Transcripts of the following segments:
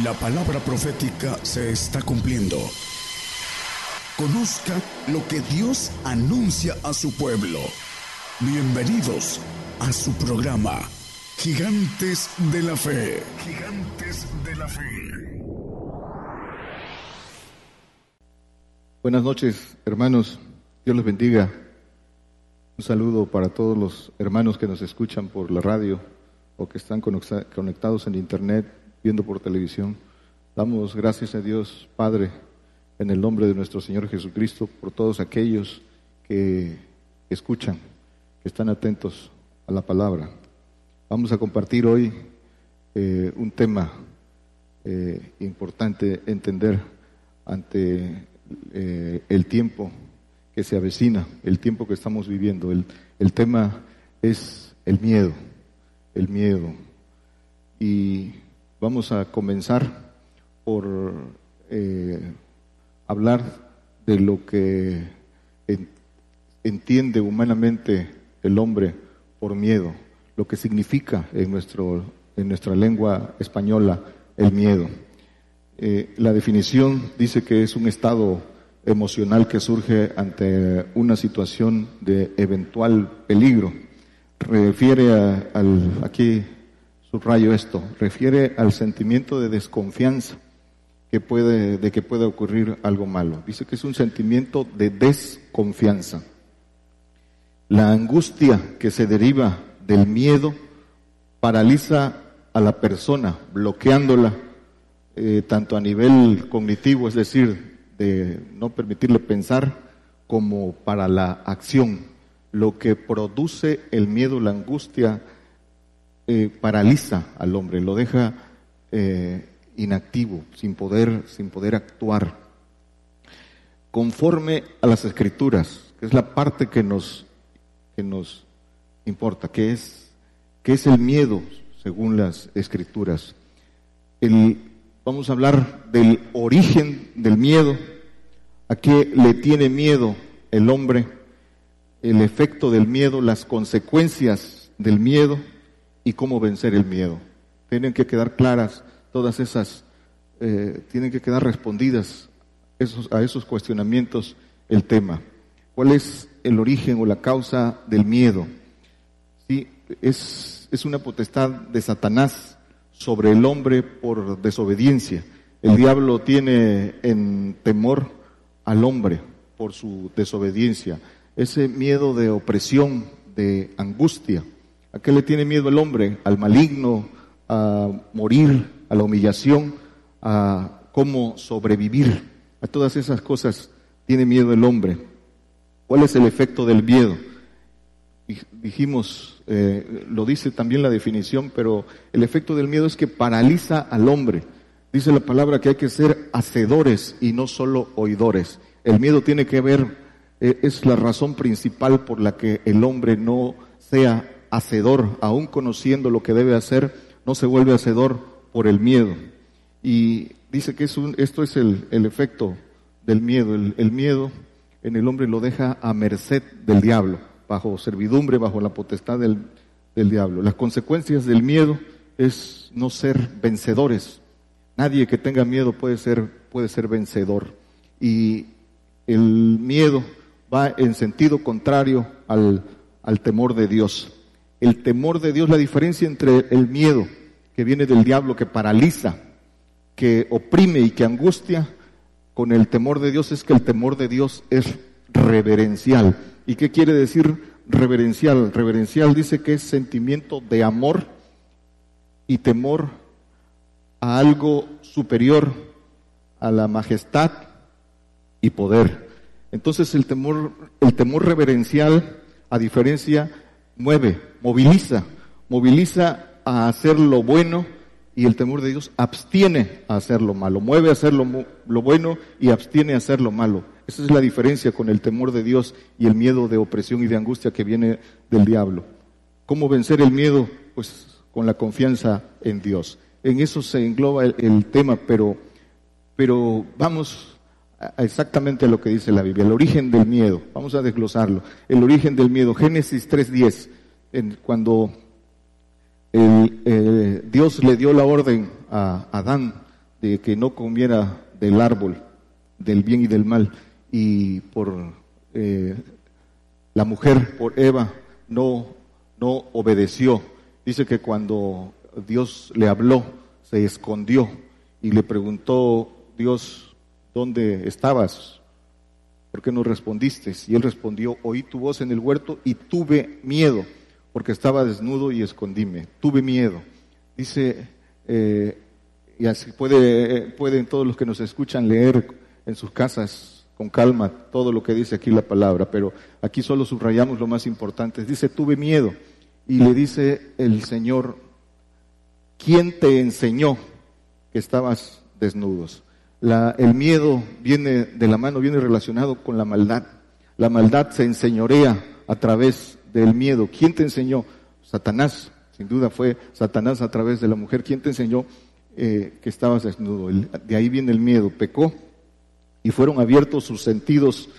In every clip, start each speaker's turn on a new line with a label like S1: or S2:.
S1: La palabra profética se está cumpliendo. Conozca lo que Dios anuncia a su pueblo. Bienvenidos a su programa, Gigantes de la Fe. Gigantes de la Fe.
S2: Buenas noches, hermanos. Dios los bendiga. Un saludo para todos los hermanos que nos escuchan por la radio o que están conectados en internet viendo por televisión. Damos gracias a Dios, Padre, en el nombre de nuestro Señor Jesucristo, por todos aquellos que escuchan, que están atentos a la palabra. Vamos a compartir hoy eh, un tema eh, importante entender ante eh, el tiempo que se avecina, el tiempo que estamos viviendo. El, el tema es el miedo, el miedo. Y Vamos a comenzar por eh, hablar de lo que entiende humanamente el hombre por miedo, lo que significa en, nuestro, en nuestra lengua española el miedo. Eh, la definición dice que es un estado emocional que surge ante una situación de eventual peligro. Refiere al, aquí subrayo esto, refiere al sentimiento de desconfianza que puede, de que pueda ocurrir algo malo. Dice que es un sentimiento de desconfianza. La angustia que se deriva del miedo paraliza a la persona, bloqueándola eh, tanto a nivel cognitivo, es decir, de no permitirle pensar, como para la acción. Lo que produce el miedo, la angustia, eh, paraliza al hombre, lo deja eh, inactivo, sin poder, sin poder actuar. Conforme a las escrituras, que es la parte que nos, que nos importa, que es, que es el miedo, según las escrituras. El, vamos a hablar del origen del miedo, a qué le tiene miedo el hombre, el efecto del miedo, las consecuencias del miedo y cómo vencer el miedo. Tienen que quedar claras todas esas, eh, tienen que quedar respondidas esos, a esos cuestionamientos el tema. ¿Cuál es el origen o la causa del miedo? Sí, es, es una potestad de Satanás sobre el hombre por desobediencia. El diablo tiene en temor al hombre por su desobediencia. Ese miedo de opresión, de angustia, ¿A qué le tiene miedo el hombre? Al maligno, a morir, a la humillación, a cómo sobrevivir. A todas esas cosas tiene miedo el hombre. ¿Cuál es el efecto del miedo? Dijimos, eh, lo dice también la definición, pero el efecto del miedo es que paraliza al hombre. Dice la palabra que hay que ser hacedores y no solo oidores. El miedo tiene que ver, eh, es la razón principal por la que el hombre no sea hacedor, aún conociendo lo que debe hacer, no se vuelve hacedor por el miedo. Y dice que es un, esto es el, efecto del miedo. El, miedo en el hombre lo deja a merced del diablo, bajo servidumbre, bajo la potestad del, diablo. Las consecuencias del miedo es no ser vencedores. Nadie que tenga miedo puede ser, puede ser vencedor. Y el miedo va en sentido contrario al temor de Dios el temor de Dios, la diferencia entre el miedo que viene del diablo, que paraliza, que oprime y que angustia, con el temor de Dios es que el temor de Dios es reverencial. ¿Y qué quiere decir reverencial? Reverencial dice que es sentimiento de amor y temor a algo superior, a la majestad y poder. Entonces el temor, el temor reverencial, a diferencia mueve, moviliza, moviliza a hacer lo bueno y el temor de Dios abstiene a hacer lo malo, mueve a hacer lo, bueno y abstiene a hacer lo malo. Esa es la diferencia con el temor de Dios y el miedo de opresión y de angustia que viene del diablo. ¿Cómo vencer el miedo? Pues con la confianza en Dios. En eso se engloba el, tema, pero, pero vamos exactamente lo que dice la Biblia, el origen del miedo. Vamos a desglosarlo. El origen del miedo, Génesis 3.10, cuando eh, Dios le dio la orden a Adán de que no comiera del árbol del bien y del mal y por eh, la mujer, por Eva, no, no obedeció. Dice que cuando Dios le habló, se escondió y le preguntó Dios, ¿dónde estabas? ¿Por qué no respondiste? Y él respondió, oí tu voz en el huerto y tuve miedo, porque estaba desnudo y escondíme. Tuve miedo. Dice, eh, y así puede, pueden todos los que nos escuchan leer en sus casas con calma todo lo que dice aquí la palabra, pero aquí solo subrayamos lo más importante. Dice, tuve miedo. Y le dice el Señor, ¿quién te enseñó que estabas desnudos? La, el miedo viene de la mano, viene relacionado con la maldad. La maldad se enseñorea a través del miedo. ¿Quién te enseñó? Satanás. Sin duda fue Satanás a través de la mujer. ¿Quién te enseñó eh, que estabas desnudo? de ahí viene el miedo. Pecó y fueron abiertos sus sentidos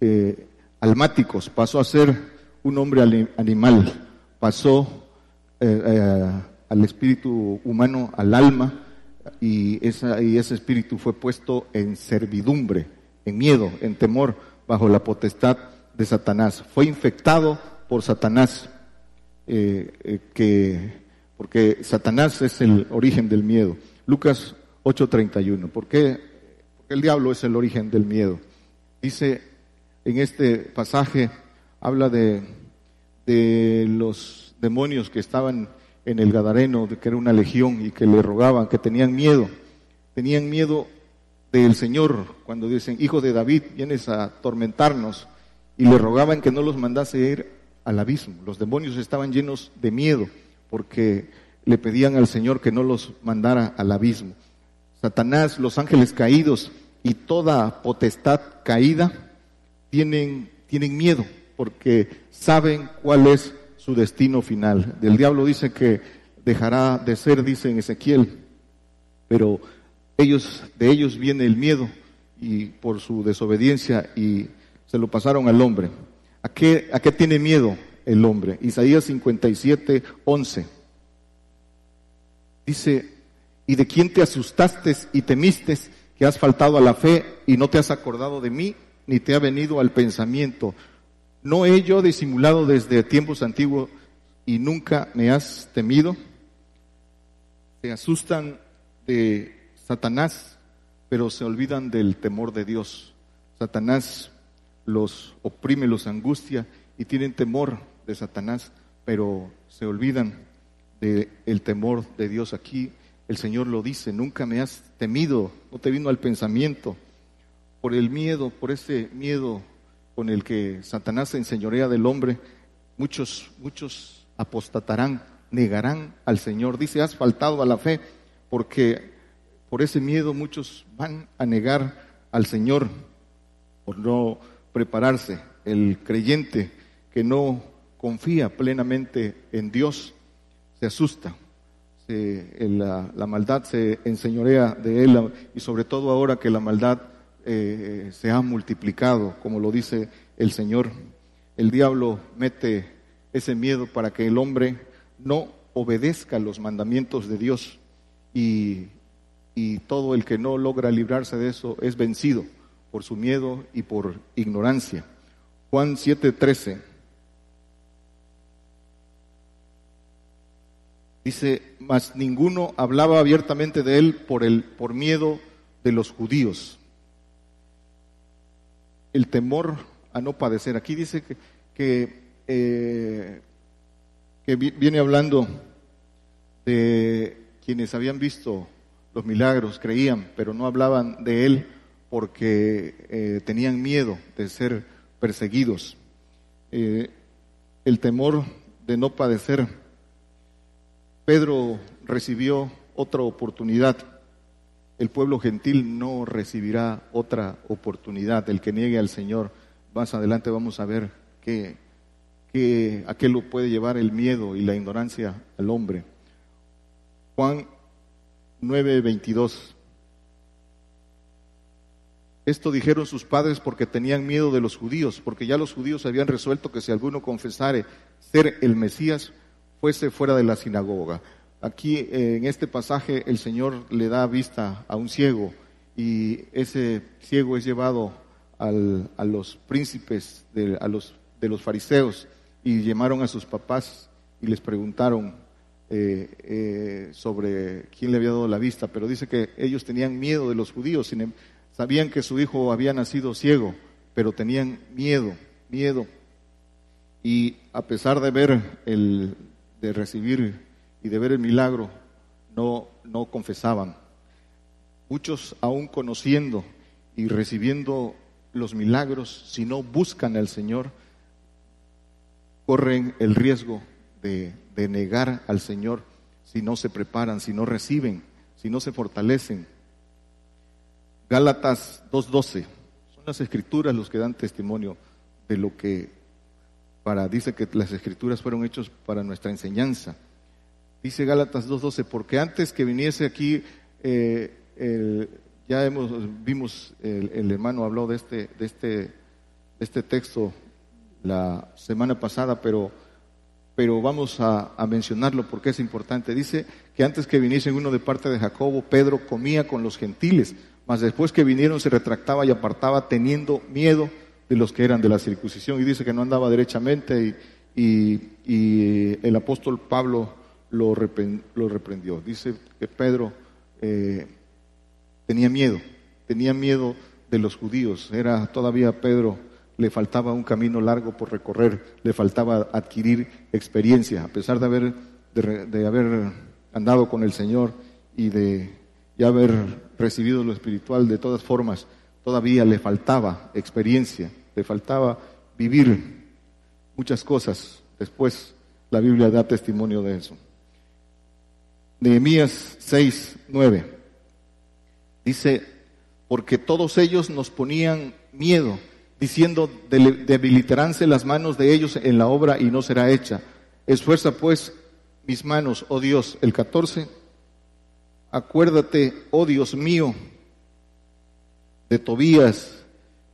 S2: eh, almáticos. Pasó a ser un hombre animal. Pasó eh, al espíritu humano, al alma, y, esa, y ese espíritu fue puesto en servidumbre, en miedo, en temor, bajo la potestad de Satanás. Fue infectado por Satanás, eh, eh, que, porque Satanás es el origen del miedo. Lucas 8:31. ¿Por qué? Porque el diablo es el origen del miedo. Dice en este pasaje, habla de, de los demonios que estaban en el Gadareno, de que era una legión y que le rogaban, que tenían miedo. Tenían miedo del Señor cuando dicen, hijo de David, vienes a atormentarnos. Y le rogaban que no los mandase ir al abismo. Los demonios estaban llenos de miedo porque le pedían al Señor que no los mandara al abismo. Satanás, los ángeles caídos y toda potestad caída tienen, tienen miedo porque saben cuál es su destino final. Del diablo dice que dejará de ser, dice en Ezequiel, pero ellos, de ellos viene el miedo y por su desobediencia y se lo pasaron al hombre. ¿A qué, tiene miedo el hombre? Isaías 57, 11. Dice, ¿y de quién te asustaste y temiste que has faltado a la fe y no te has acordado de mí, ni te ha venido al pensamiento? ¿No he yo disimulado desde tiempos antiguos y nunca me has temido? Se asustan de Satanás, pero se olvidan del temor de Dios. Satanás los oprime, los angustia y tienen temor de Satanás, pero se olvidan del el temor de Dios. Aquí el Señor lo dice, nunca me has temido, no te vino al pensamiento por el miedo, por ese miedo con el que Satanás se enseñorea del hombre, muchos, muchos apostatarán, negarán al Señor. Dice, has faltado a la fe, porque por ese miedo muchos van a negar al Señor, por no prepararse. El creyente que no confía plenamente en Dios se asusta. la, maldad se enseñorea de él y sobre todo ahora que la maldad eh, se ha multiplicado, como lo dice el Señor. El diablo mete ese miedo para que el hombre no obedezca los mandamientos de Dios y todo el que no logra librarse de eso es vencido por su miedo y por ignorancia. Juan 7:13 dice, mas ninguno hablaba abiertamente de él por el por miedo de los judíos el temor a no padecer. Aquí dice que, que, eh, viene hablando de quienes habían visto los milagros, creían, pero no hablaban de él porque eh, tenían miedo de ser perseguidos. Eh, el temor de no padecer. Pedro recibió otra oportunidad el pueblo gentil no recibirá otra oportunidad. El que niegue al Señor, más adelante vamos a ver que, a qué lo puede llevar el miedo y la ignorancia al hombre. Juan 9:22. Esto dijeron sus padres porque tenían miedo de los judíos, porque ya los judíos habían resuelto que si alguno confesare ser el Mesías, fuese fuera de la sinagoga. aquí eh, en este pasaje el Señor le da vista a un ciego y ese ciego es llevado a los príncipes, de, los fariseos y llamaron a sus papás y les preguntaron eh, eh, sobre quién le había dado la vista, pero dice que ellos tenían miedo de los judíos, em, sabían que su hijo había nacido ciego, pero tenían miedo, miedo. Y a pesar de ver el, de recibir y de ver el milagro, no, no confesaban. Muchos aún conociendo y recibiendo los milagros, si no buscan al Señor, corren el riesgo de, de negar al Señor si no se preparan, si no reciben, si no se fortalecen. Gálatas 2.12, son las escrituras los que dan testimonio de lo que para, dice que las escrituras fueron hechos para nuestra enseñanza. Dice Gálatas 2.12, porque antes que viniese aquí eh, el, ya hemos, vimos, el, hermano habló de este, de, este, este texto la semana pasada, pero, pero vamos a, a, mencionarlo porque es importante. Dice que antes que viniese uno de parte de Jacobo, Pedro comía con los gentiles, mas después que vinieron se retractaba y apartaba teniendo miedo de los que eran de la circuncisión. Y dice que no andaba derechamente y, y, el apóstol Pablo lo, lo reprendió. Dice que Pedro... Eh, tenía miedo, tenía miedo de los judíos. Era todavía Pedro, le faltaba un camino largo por recorrer, le faltaba adquirir experiencia, a pesar de haber, de, haber andado con el Señor y de ya haber recibido lo espiritual de todas formas, todavía le faltaba experiencia, le faltaba vivir muchas cosas. Después la Biblia da testimonio de eso. Nehemías 6, 9. Dice, porque todos ellos nos ponían miedo, diciendo, debilitaránse las manos de ellos en la obra y no será hecha. Esfuerza pues mis manos, oh Dios, el 14. Acuérdate, oh Dios mío, de Tobías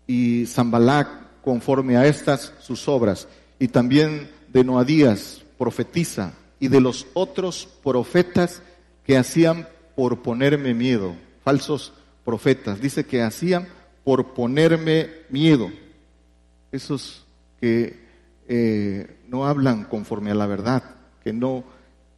S2: y Zambalac conforme a estas sus obras, y también de Noadías, profetiza, y de los otros profetas que hacían por ponerme miedo falsos profetas. Dice que hacían por ponerme miedo. Esos que eh, no hablan conforme a la verdad, que no,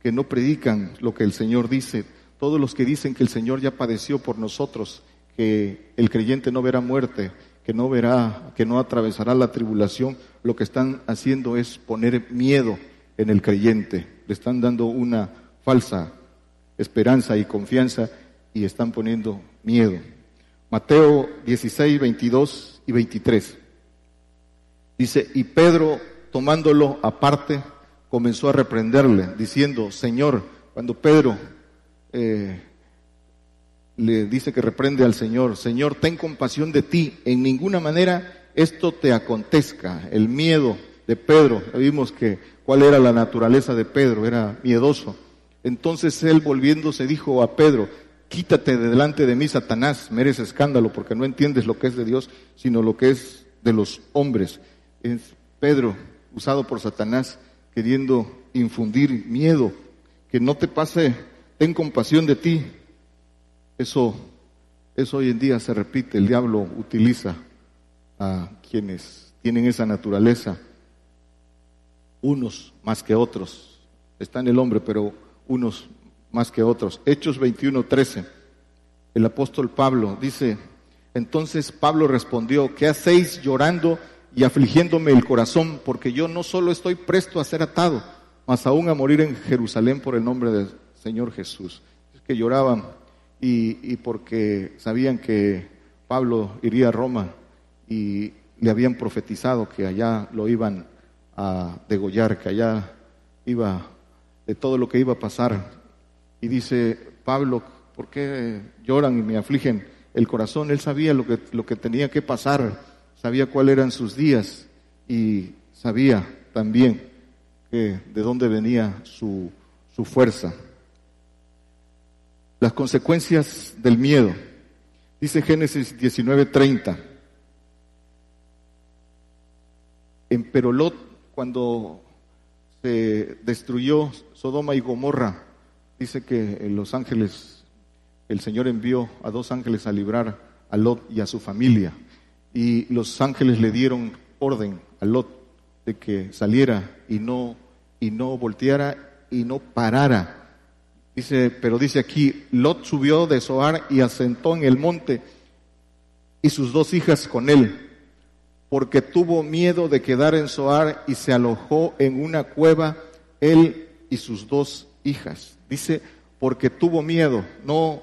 S2: que no predican lo que el Señor dice. Todos los que dicen que el Señor ya padeció por nosotros, que el creyente no verá muerte, que no verá, que no atravesará la tribulación, lo que están haciendo es poner miedo en el creyente. Le están dando una falsa esperanza y confianza y están poniendo miedo. Mateo 16, 22 y 23. Dice, y Pedro, tomándolo aparte, comenzó a reprenderle, diciendo, Señor, cuando Pedro eh, le dice que reprende al Señor, Señor, ten compasión de ti, en ninguna manera esto te acontezca. El miedo de Pedro, vimos que cuál era la naturaleza de Pedro, era miedoso. Entonces él volviéndose dijo a Pedro, Quítate de delante de mí, Satanás, mereces escándalo porque no entiendes lo que es de Dios, sino lo que es de los hombres. Es Pedro, usado por Satanás, queriendo infundir miedo, que no te pase, ten compasión de ti. Eso, eso hoy en día se repite, el diablo utiliza a quienes tienen esa naturaleza, unos más que otros. Está en el hombre, pero unos más que otros. Hechos 21, 13. El apóstol Pablo dice, entonces Pablo respondió, ¿qué hacéis llorando y afligiéndome el corazón? Porque yo no solo estoy presto a ser atado, mas aún a morir en Jerusalén por el nombre del Señor Jesús. Es que lloraban y, y porque sabían que Pablo iría a Roma y le habían profetizado que allá lo iban a degollar, que allá iba de todo lo que iba a pasar y dice Pablo, ¿por qué lloran y me afligen el corazón? Él sabía lo que, lo que tenía que pasar, sabía cuáles eran sus días y sabía también que, de dónde venía su, su fuerza. Las consecuencias del miedo. Dice Génesis 19:30. En Perolot, cuando se destruyó Sodoma y Gomorra, dice que los ángeles, el Señor envió a dos ángeles a librar a Lot y a su familia. Y los ángeles le dieron orden a Lot de que saliera y no, y no volteara y no parara. Dice, pero dice aquí, Lot subió de Zoar y asentó en el monte y sus dos hijas con él, porque tuvo miedo de quedar en Zoar y se alojó en una cueva él y sus dos hijas. Dice, porque tuvo miedo, no,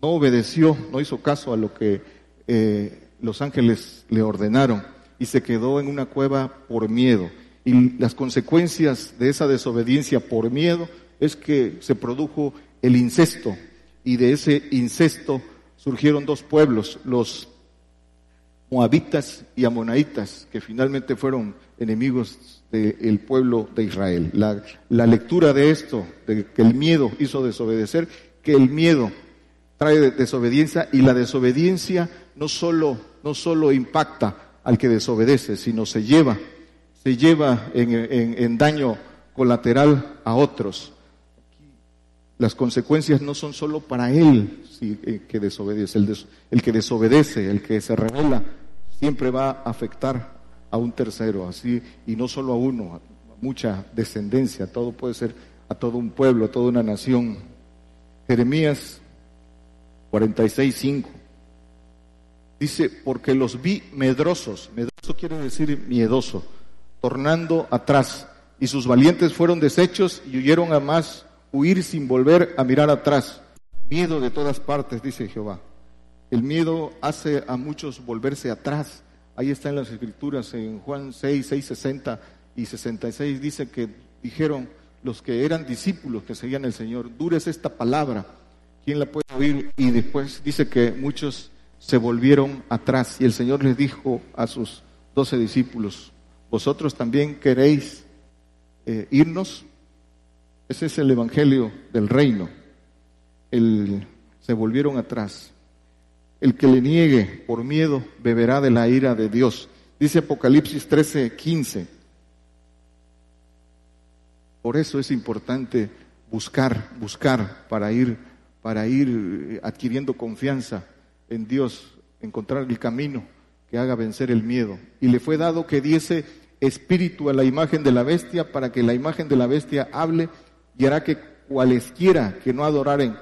S2: no obedeció, no hizo caso a lo que eh, los ángeles le ordenaron y se quedó en una cueva por miedo. Y las consecuencias de esa desobediencia por miedo es que se produjo el incesto y de ese incesto surgieron dos pueblos, los moabitas y amonaitas, que finalmente fueron enemigos del pueblo de Israel. La, lectura de esto, de que el miedo hizo desobedecer, que el miedo trae desobediencia y la desobediencia no solo, no solo impacta al que desobedece, sino se lleva, se lleva en, en daño colateral a otros las consecuencias no son solo para él eh, que desobedece, el, que desobedece, el que se revela, siempre va a afectar a un tercero, así, y no solo a uno, a mucha descendencia, todo puede ser a todo un pueblo, a toda una nación. Jeremías 46.5 dice, porque los vi medrosos, medroso quiere decir miedoso, tornando atrás, y sus valientes fueron deshechos y huyeron a más huir sin volver a mirar atrás. Miedo de todas partes, dice Jehová. El miedo hace a muchos volverse atrás. Ahí está en las escrituras, en Juan 6, 6, 60 y 66, dice que dijeron los que eran discípulos que seguían el Señor, dures esta palabra, ¿quién la puede oír? Y después dice que muchos se volvieron atrás y el Señor les dijo a sus doce discípulos, vosotros también queréis eh, irnos. Ese es el Evangelio del reino. El, se volvieron atrás. El que le niegue por miedo beberá de la ira de Dios. Dice Apocalipsis 13, 15. Por eso es importante buscar, buscar para ir, para ir adquiriendo confianza en Dios, encontrar el camino que haga vencer el miedo. Y le fue dado que diese espíritu a la imagen de la bestia para que la imagen de la bestia hable y hará que cualesquiera que no adoraren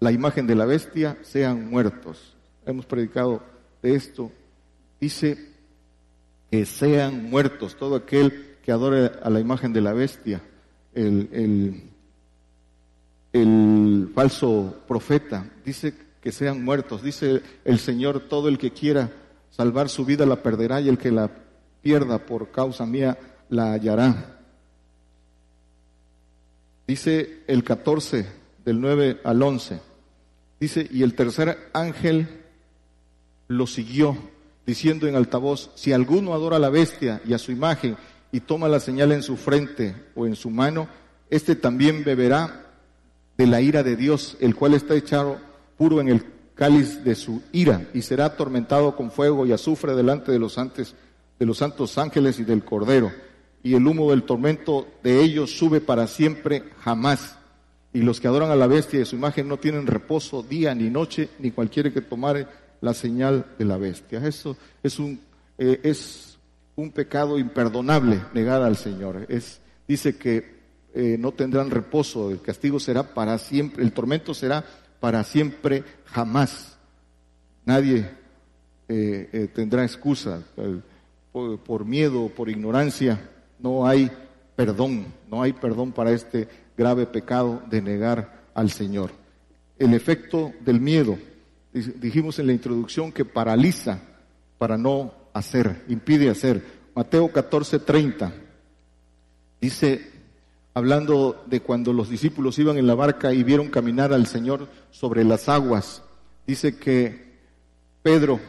S2: la imagen de la bestia sean muertos. Hemos predicado de esto. Dice que sean muertos todo aquel que adore a la imagen de la bestia, el, el, el falso profeta, dice que sean muertos. Dice el Señor, todo el que quiera salvar su vida la perderá y el que la pierda por causa mía la hallará. Dice el 14 del 9 al 11. Dice, y el tercer ángel lo siguió, diciendo en altavoz, si alguno adora a la bestia y a su imagen y toma la señal en su frente o en su mano, este también beberá de la ira de Dios, el cual está echado puro en el cáliz de su ira y será atormentado con fuego y azufre delante de los, de los santos ángeles y del Cordero y el humo del tormento de ellos sube para siempre jamás. Y los que adoran a la bestia y su imagen no tienen reposo día ni noche, ni cualquiera que tomare la señal de la bestia. Eso es un, eh, es un pecado imperdonable negar al Señor. Es, dice que eh, no tendrán reposo, el castigo será para siempre, el tormento será para siempre jamás. Nadie eh, tendrá excusa por, por miedo o por ignorancia no hay perdón, no hay perdón para este grave pecado de negar al Señor. El efecto del miedo, dijimos en la introducción que paraliza para no hacer, impide hacer. Mateo 14, 30 dice, hablando de cuando los discípulos iban en la barca y vieron caminar al Señor sobre las aguas, dice que Pedro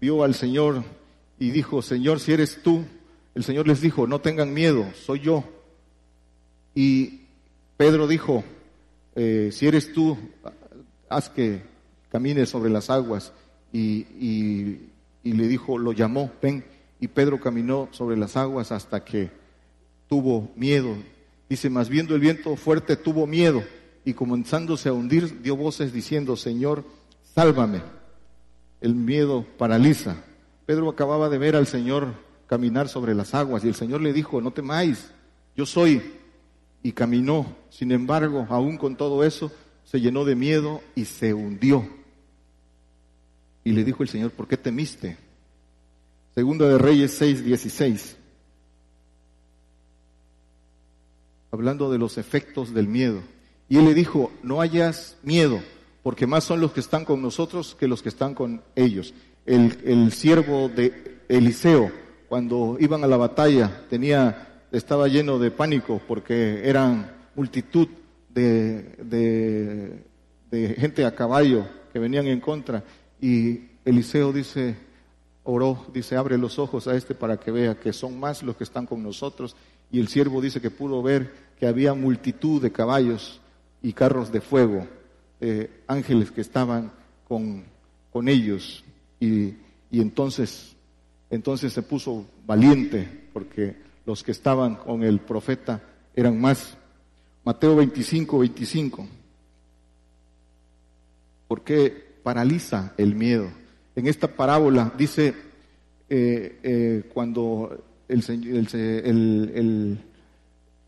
S2: vio al Señor y dijo, Señor, si eres tú, el Señor les dijo, no tengan miedo, soy yo. Y Pedro dijo, eh, si eres tú, haz que camine sobre las aguas. Y, le dijo, lo llamó, ven. Y Pedro caminó sobre las aguas hasta que tuvo miedo. Dice, más viendo el viento fuerte tuvo miedo y comenzándose a hundir, dio voces diciendo, Señor, sálvame. El miedo paraliza. Pedro acababa de ver al Señor caminar sobre las aguas y el Señor le dijo, no temáis, yo soy. Y caminó. Sin embargo, aún con todo eso, se llenó de miedo y se hundió. Y le dijo el Señor, ¿por qué temiste? Segunda de Reyes 6, 16. Hablando de los efectos del miedo. Y él le dijo, no hayas miedo, porque más son los que están con nosotros que los que están con ellos. El, el siervo de Eliseo, cuando iban a la batalla, tenía, estaba lleno de pánico porque eran multitud de, de, gente a caballo que venían en contra. Y Eliseo dice, oró, dice, abre los ojos a este para que vea que son más los que están con nosotros. Y el siervo dice que pudo ver que había multitud de caballos y carros de fuego, ángeles que estaban con, con ellos. Y, y entonces, entonces se puso valiente porque los que estaban con el profeta eran más. Mateo 25, 25. ¿Por qué paraliza el miedo? En esta parábola dice eh, eh, cuando el, el,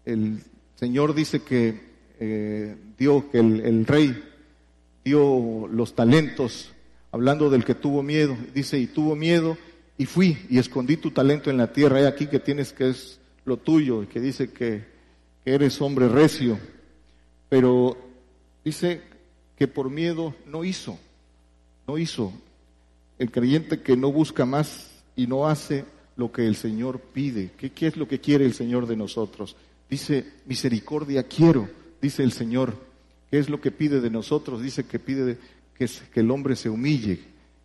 S2: el, Señor dice que eh, dio, que el, rey dio los talentos, hablando del que tuvo miedo, dice, y tuvo miedo, y fui y escondí tu talento en la tierra, hay aquí que tienes que es lo tuyo, y que dice que, que eres hombre recio, pero dice que por miedo no hizo, no hizo. El creyente que no busca más y no hace lo que el Señor pide. ¿Qué, ¿Qué, es lo que quiere el Señor de nosotros? Dice, misericordia quiero, dice el Señor. ¿Qué es lo que pide de nosotros? Dice que pide que, que el hombre se humille,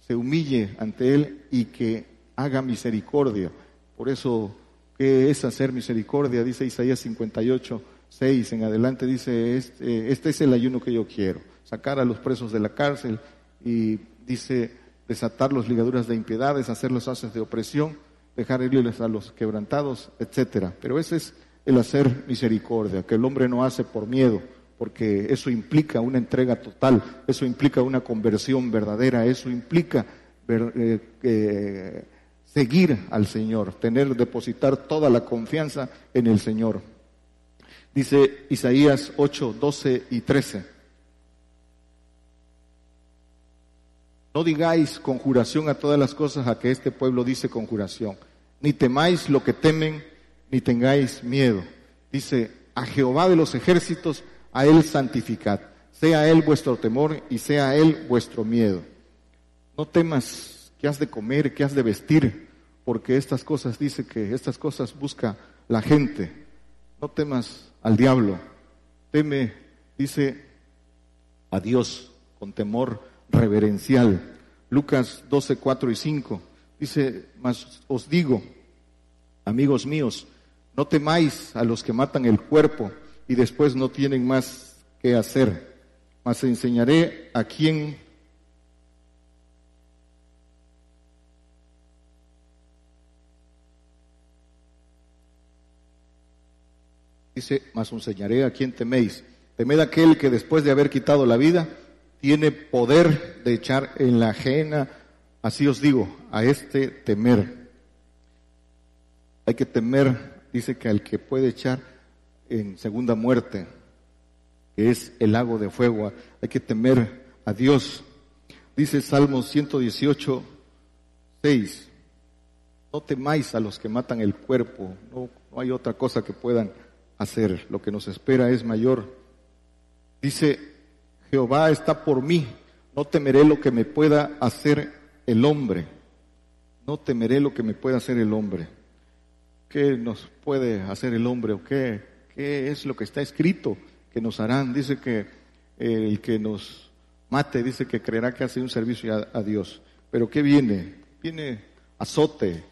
S2: se humille ante Él y que haga misericordia. Por eso, ¿qué es hacer misericordia? Dice Isaías 58, 6 en adelante, dice, este, este es el ayuno que yo quiero, sacar a los presos de la cárcel y dice, desatar los ligaduras de impiedades, hacer los haces de opresión, dejar irles a los quebrantados, etcétera. Pero ese es el hacer misericordia, que el hombre no hace por miedo, porque eso implica una entrega total, eso implica una conversión verdadera, eso implica eh, eh, seguir al Señor, tener, depositar toda la confianza en el Señor. Dice Isaías 8, 12 y 13. No digáis conjuración a todas las cosas a que este pueblo dice conjuración, ni temáis lo que temen, ni tengáis miedo. Dice, a Jehová de los ejércitos, a Él santificad, sea Él vuestro temor y sea Él vuestro miedo. No temas qué has de comer, qué has de vestir, porque estas cosas dice que estas cosas busca la gente. No temas al diablo, teme, dice, a Dios con temor reverencial. Lucas 12, 4 y 5 dice, mas os digo, amigos míos, no temáis a los que matan el cuerpo y después no tienen más que hacer, mas enseñaré a quién dice, mas enseñaré a quién teméis. Temed aquel que después de haber quitado la vida, tiene poder de echar en la ajena, así os digo, a este temer. Hay que temer, dice que al que puede echar en segunda muerte, que es el lago de fuego, hay que temer a Dios. Dice Salmos 118, 6, no temáis a los que matan el cuerpo, no hay otra cosa que puedan hacer, lo que nos espera es mayor. Dice Jehová está por mí, no temeré lo que me pueda hacer el hombre, no temeré lo que me pueda hacer el hombre. ¿Qué nos puede hacer el hombre o qué, qué es lo que está escrito que nos harán? Dice que el que nos mate, dice que creerá que hace un servicio a, Dios. Pero ¿qué viene? Viene azote,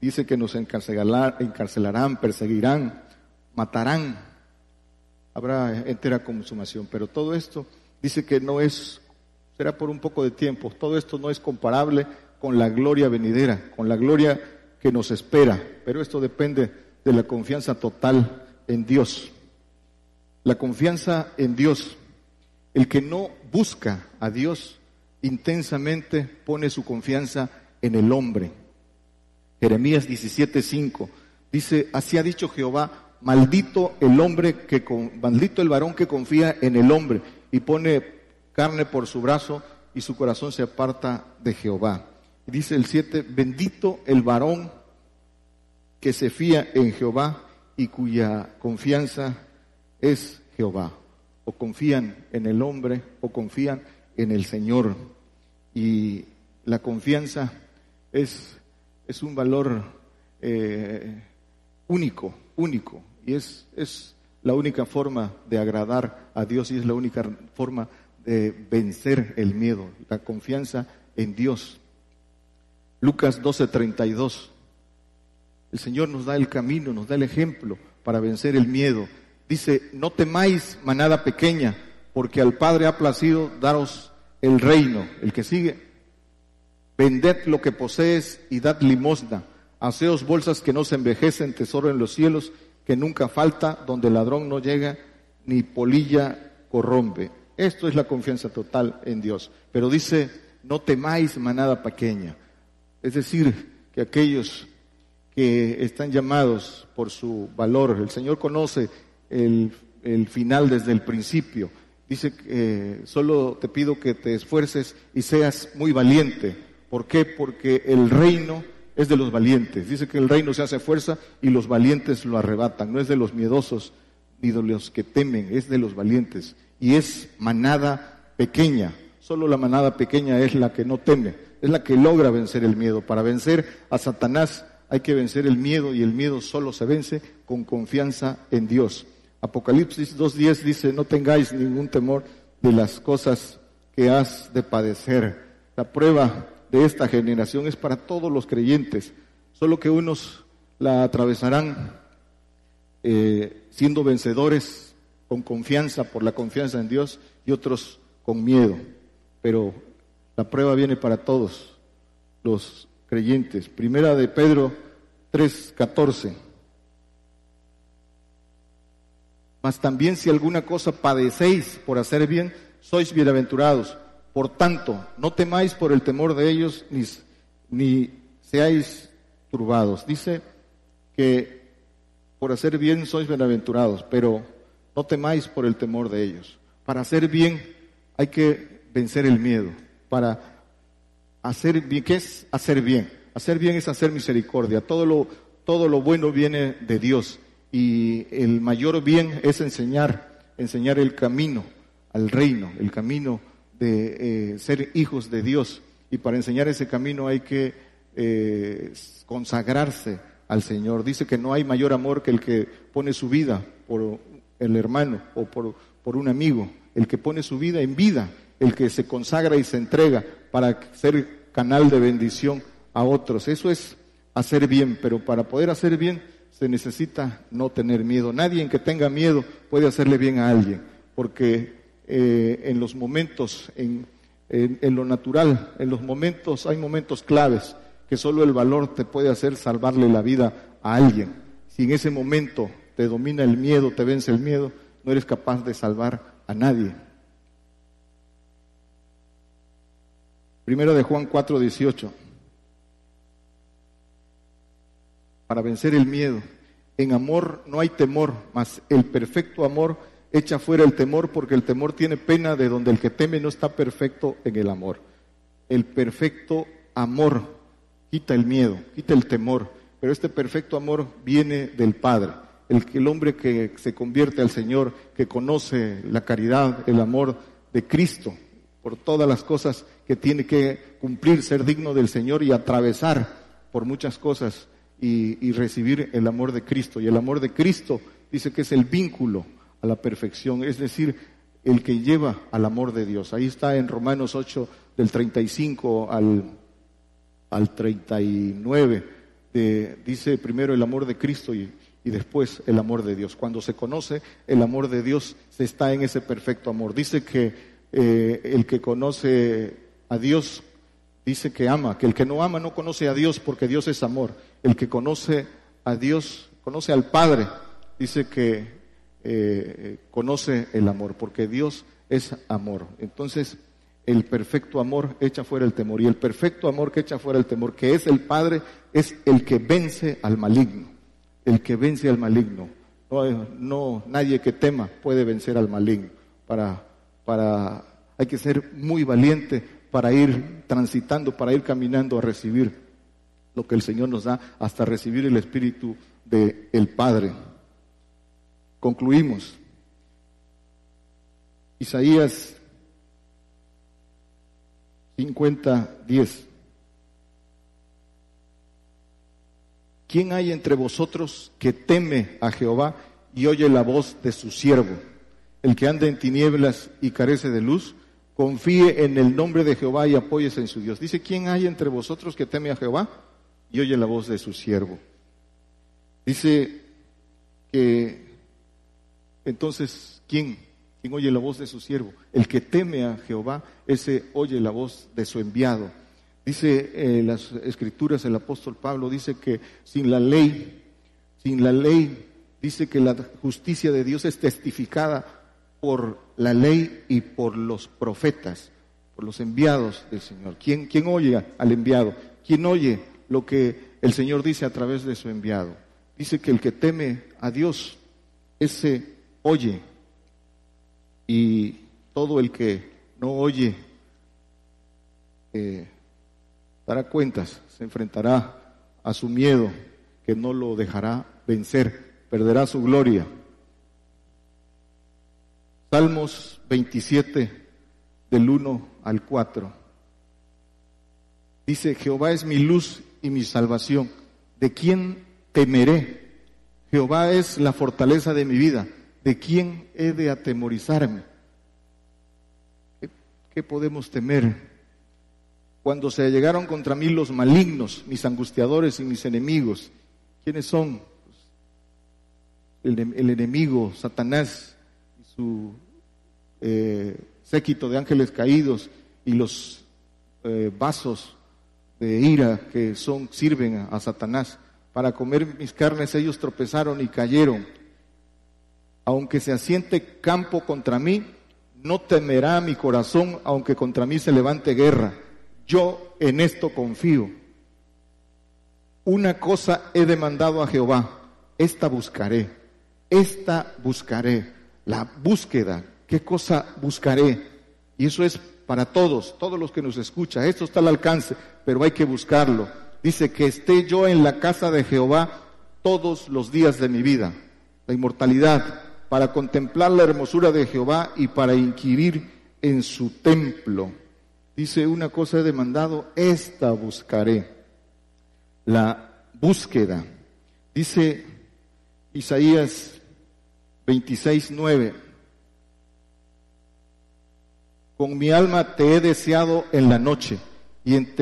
S2: dice que nos encarcelarán, perseguirán, matarán, habrá entera consumación, pero todo esto dice que no es, será por un poco de tiempo. Todo esto no es comparable con la gloria venidera, con la gloria que nos espera, pero esto depende de la confianza total en Dios. La confianza en Dios El que no busca a Dios intensamente pone su confianza en el hombre. Jeremías 17:5 dice, así ha dicho Jehová, maldito el hombre que maldito el varón que confía en el hombre y pone carne por su brazo y su corazón se aparta de Jehová. dice el 7, bendito el varón que se fía en Jehová y cuya confianza es Jehová. O confían en el hombre o confían en el Señor. Y la confianza es, es un valor eh, único, único. Y es, es la única forma de agradar a Dios y es la única forma de vencer el miedo, la confianza en Dios. Lucas 12:32 el Señor nos da el camino, nos da el ejemplo para vencer el miedo. Dice, no temáis manada pequeña, porque al Padre ha placido daros el reino. El que sigue, vended lo que posees y dad limosna. Haceos bolsas que no se envejecen, tesoro en los cielos, que nunca falta, donde el ladrón no llega, ni polilla corrompe. Esto es la confianza total en Dios. Pero dice, no temáis manada pequeña. Es decir, que aquellos que están llamados por su valor. El Señor conoce el, final desde el principio. Dice eh, solo te pido que te esfuerces y seas muy valiente. ¿Por qué? Porque el reino es de los valientes. Dice que el reino se hace fuerza y los valientes lo arrebatan. No es de los miedosos ni de los que temen, es de los valientes. Y es manada pequeña. Solo la manada pequeña es la que no teme, es la que logra vencer el miedo. Para vencer a Satanás hay que vencer el miedo y el miedo solo se vence con confianza en Dios. Apocalipsis 2.10 dice, no tengáis ningún temor de las cosas que has de padecer. La prueba de esta generación es para todos los creyentes, solo que unos la atravesarán eh, siendo vencedores con confianza, por la confianza en Dios, y otros con miedo. Pero la prueba viene para todos los creyentes. Primera de Pedro 3:14. Mas también si alguna cosa padecéis por hacer bien, sois bienaventurados. Por tanto, no temáis por el temor de ellos, ni, ni seáis turbados. Dice que por hacer bien sois bienaventurados, pero no temáis por el temor de ellos. Para hacer bien hay que vencer el miedo. Para Hacer bien, ¿qué es hacer bien? Hacer bien es hacer misericordia. Todo lo, todo lo bueno viene de Dios. Y el mayor bien es enseñar, enseñar el camino al reino, el camino de eh, ser hijos de Dios. Y para enseñar ese camino hay que eh, consagrarse al Señor. Dice que no hay mayor amor que el que pone su vida por el hermano o por, por un amigo, el que pone su vida en vida el que se consagra y se entrega para ser canal de bendición a otros. Eso es hacer bien, pero para poder hacer bien se necesita no tener miedo. Nadie en que tenga miedo puede hacerle bien a alguien, porque eh, en los momentos, en, lo natural, en los momentos, hay momentos claves que solo el valor te puede hacer salvarle la vida a alguien. Si en ese momento te domina el miedo, te vence el miedo, no eres capaz de salvar a nadie. Primero de Juan 4, 18. Para vencer el miedo. En amor no hay temor, mas el perfecto amor echa fuera el temor porque el temor tiene pena de donde el que teme no está perfecto en el amor. El perfecto amor quita el miedo, quita el temor, pero este perfecto amor viene del Padre. El, el hombre que se convierte al Señor, que conoce la caridad, el amor de Cristo, por todas las cosas que tiene que cumplir, ser digno del Señor y atravesar por muchas cosas y, recibir el amor de Cristo. Y el amor de Cristo dice que es el vínculo a la perfección, es decir, el que lleva al amor de Dios. Ahí está en Romanos 8, del 35 al, al 39, dice primero el amor de Cristo y, y después el amor de Dios. Cuando se conoce el amor de Dios, se está en ese perfecto amor. Dice que eh, el que conoce a Dios dice que ama, que el que no ama no conoce a Dios porque Dios es amor. El que conoce a Dios conoce al Padre. Dice que eh, conoce el amor, porque Dios es amor. Entonces, el perfecto amor echa fuera el temor. Y el perfecto amor que echa fuera el temor, que es el Padre, es el que vence al maligno. El que vence al maligno. No, no nadie que tema puede vencer al maligno. Para, para, hay que ser muy valiente para ir transitando, para ir caminando a recibir lo que el Señor nos da, hasta recibir el Espíritu del el Padre. Concluimos. Isaías 50, 10. ¿Quién hay entre vosotros que teme a Jehová y oye la voz de su siervo? El que anda en tinieblas y carece de luz, confíe en el nombre de Jehová y apóyese en su Dios. Dice, ¿quién hay entre vosotros que teme a Jehová y oye la voz de su siervo? Dice que entonces, ¿quién? ¿Quién oye la voz de su siervo? El que teme a Jehová, ese oye la voz de su enviado. Dice eh, las escrituras el apóstol Pablo, dice que sin la ley, sin la ley, dice que la justicia de Dios es testificada por la ley y por los profetas, por los enviados del Señor. ¿Quién, quién oye al enviado? ¿Quién oye lo que el Señor dice a través de su enviado? Dice que el que teme a Dios, ese oye y todo el que no oye eh, dará cuentas, se enfrentará a su miedo que no lo dejará vencer, perderá su gloria. Salmos 27 del 1 al 4. Dice, Jehová es mi luz y mi salvación. ¿De quién temeré? Jehová es la fortaleza de mi vida. ¿De quién he de atemorizarme? ¿Qué, podemos temer? Cuando se llegaron contra mí los malignos, mis angustiadores y mis enemigos, ¿quiénes son? El, enemigo, Satanás, y su eh, séquito de ángeles caídos y los eh, vasos de ira que son, sirven a Satanás. Para comer mis carnes ellos tropezaron y cayeron aunque se asiente campo contra mí, no temerá mi corazón, aunque contra mí se levante guerra. Yo en esto confío. Una cosa he demandado a Jehová, esta buscaré, esta buscaré, la búsqueda, ¿qué cosa buscaré? Y eso es para todos, todos los que nos escuchan, esto está al alcance, pero hay que buscarlo. Dice que esté yo en la casa de Jehová todos los días de mi vida, la inmortalidad, para contemplar la hermosura de Jehová y para inquirir en su templo. Dice una cosa he demandado, esta buscaré. La búsqueda. Dice Isaías 26, 9. Con mi alma te he deseado en la noche y en,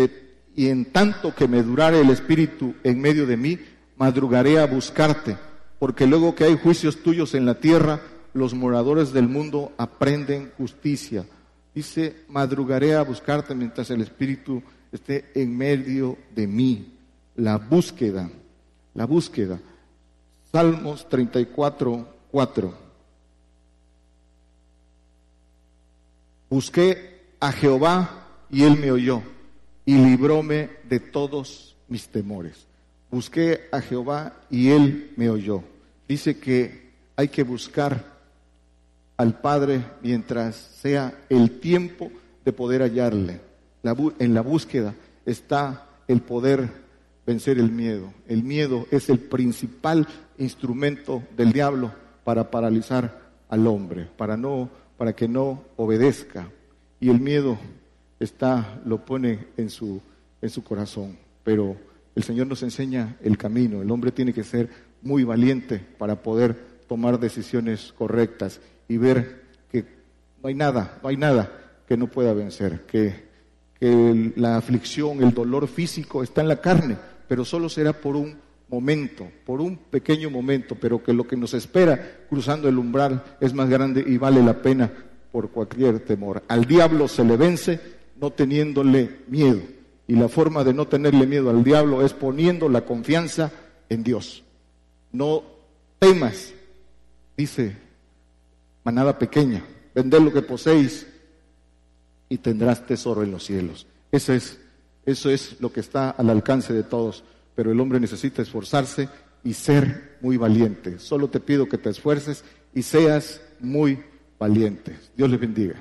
S2: y en tanto que me durare el espíritu en medio de mí, madrugaré a buscarte porque luego que hay juicios tuyos en la tierra, los moradores del mundo aprenden justicia. Dice, madrugaré a buscarte mientras el Espíritu esté en medio de mí. La búsqueda, la búsqueda. Salmos 34, 4. Busqué a Jehová y él me oyó y libróme de todos mis temores. Busqué a Jehová y él me oyó. Dice que hay que buscar al Padre mientras sea el tiempo de poder hallarle. en la búsqueda está el poder vencer el miedo. El miedo es el principal instrumento del diablo para paralizar al hombre, para no para que no obedezca. Y el miedo está lo pone en su en su corazón, pero el Señor nos enseña el camino. El hombre tiene que ser muy valiente para poder tomar decisiones correctas y ver que no hay nada, no hay nada que no pueda vencer, que, la aflicción, el dolor físico está en la carne, pero solo será por un momento, por un pequeño momento, pero que lo que nos espera cruzando el umbral es más grande y vale la pena por cualquier temor. Al diablo se le vence no teniéndole miedo. Y la forma de no tenerle miedo al diablo es poniendo la confianza en Dios. No temas, dice manada pequeña, vended lo que poseéis y tendrás tesoro en los cielos. Eso es, eso es lo que está al alcance de todos, pero el hombre necesita esforzarse y ser muy valiente. Solo te pido que te esfuerces y seas muy valiente. Dios les bendiga.